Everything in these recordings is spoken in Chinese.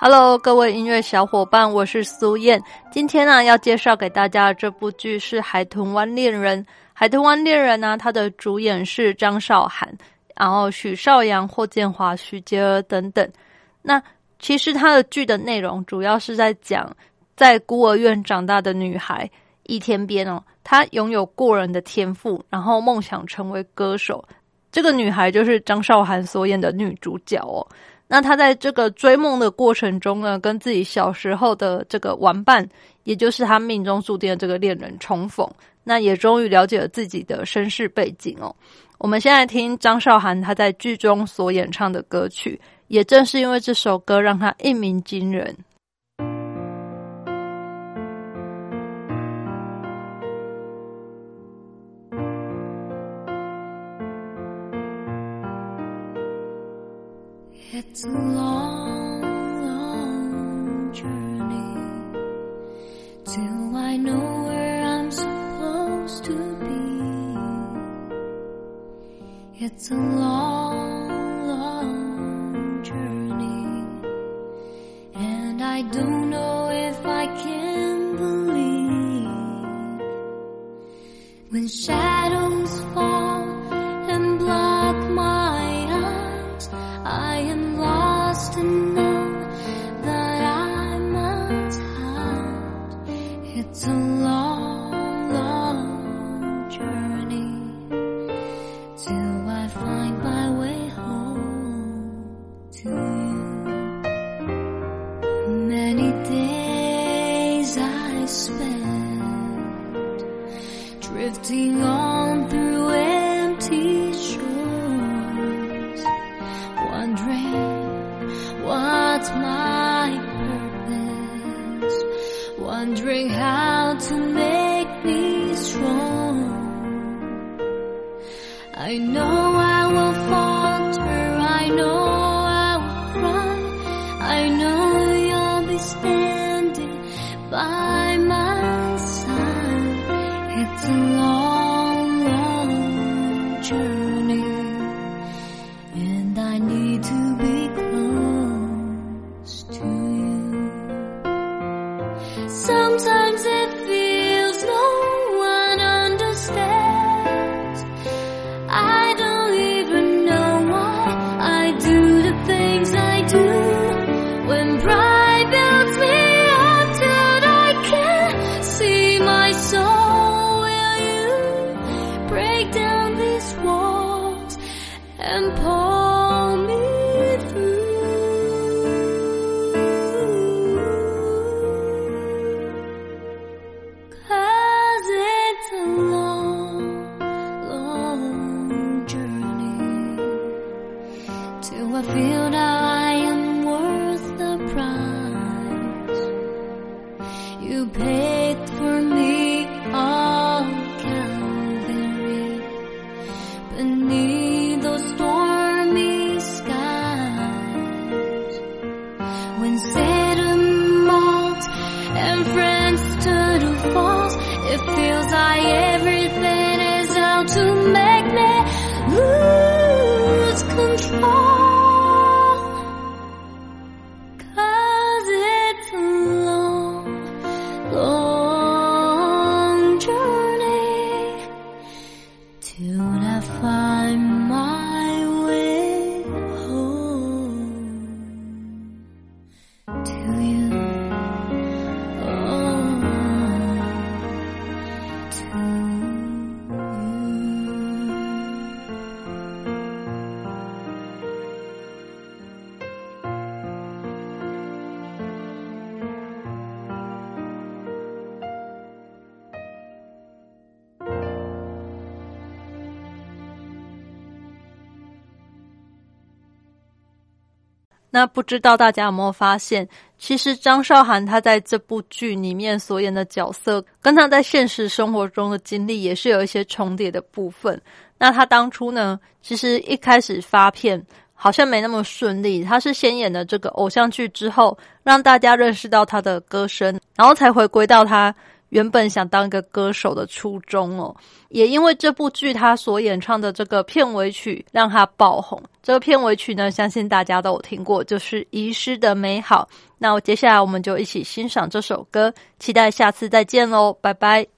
Hello，各位音乐小伙伴，我是苏燕。今天呢，要介绍给大家的这部剧是《海豚湾恋人》。《海豚湾恋人》呢，它的主演是张韶涵，然后许绍洋、霍建华、徐杰儿等等。那其实它的剧的内容主要是在讲在孤儿院长大的女孩易天边哦，她拥有过人的天赋，然后梦想成为歌手。这个女孩就是张韶涵所演的女主角哦。那他在这个追梦的过程中呢，跟自己小时候的这个玩伴，也就是他命中注定的这个恋人重逢，那也终于了解了自己的身世背景哦。我们现在听张韶涵她在剧中所演唱的歌曲，也正是因为这首歌让她一鸣惊人。It's a long, long journey till I know where I'm supposed to be. It's a long, drifting on through empty shores wondering what's my purpose, wondering how to make me strong. I know I will falter, I know love. 你都懂那不知道大家有没有发现，其实张韶涵她在这部剧里面所演的角色，跟她在现实生活中的经历也是有一些重叠的部分。那她当初呢，其实一开始发片好像没那么顺利，她是先演了这个偶像剧之后，让大家认识到她的歌声，然后才回归到她。原本想当一个歌手的初衷哦，也因为这部剧他所演唱的这个片尾曲让他爆红。这个片尾曲呢，相信大家都有听过，就是《遗失的美好》。那我接下来我们就一起欣赏这首歌，期待下次再见喽，拜拜。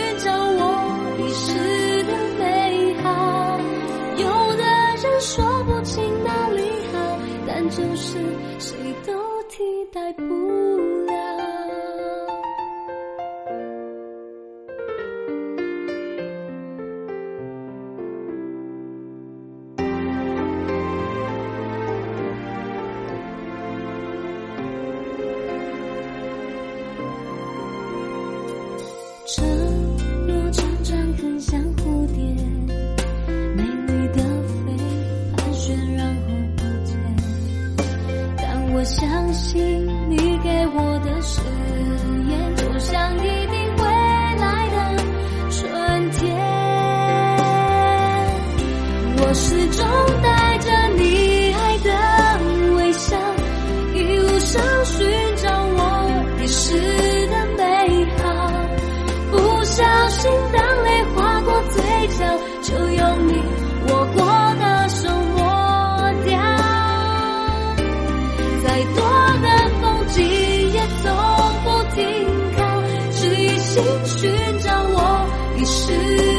期待不我相信你给我的誓言就像一定会来的春天我始终心寻找我遗失。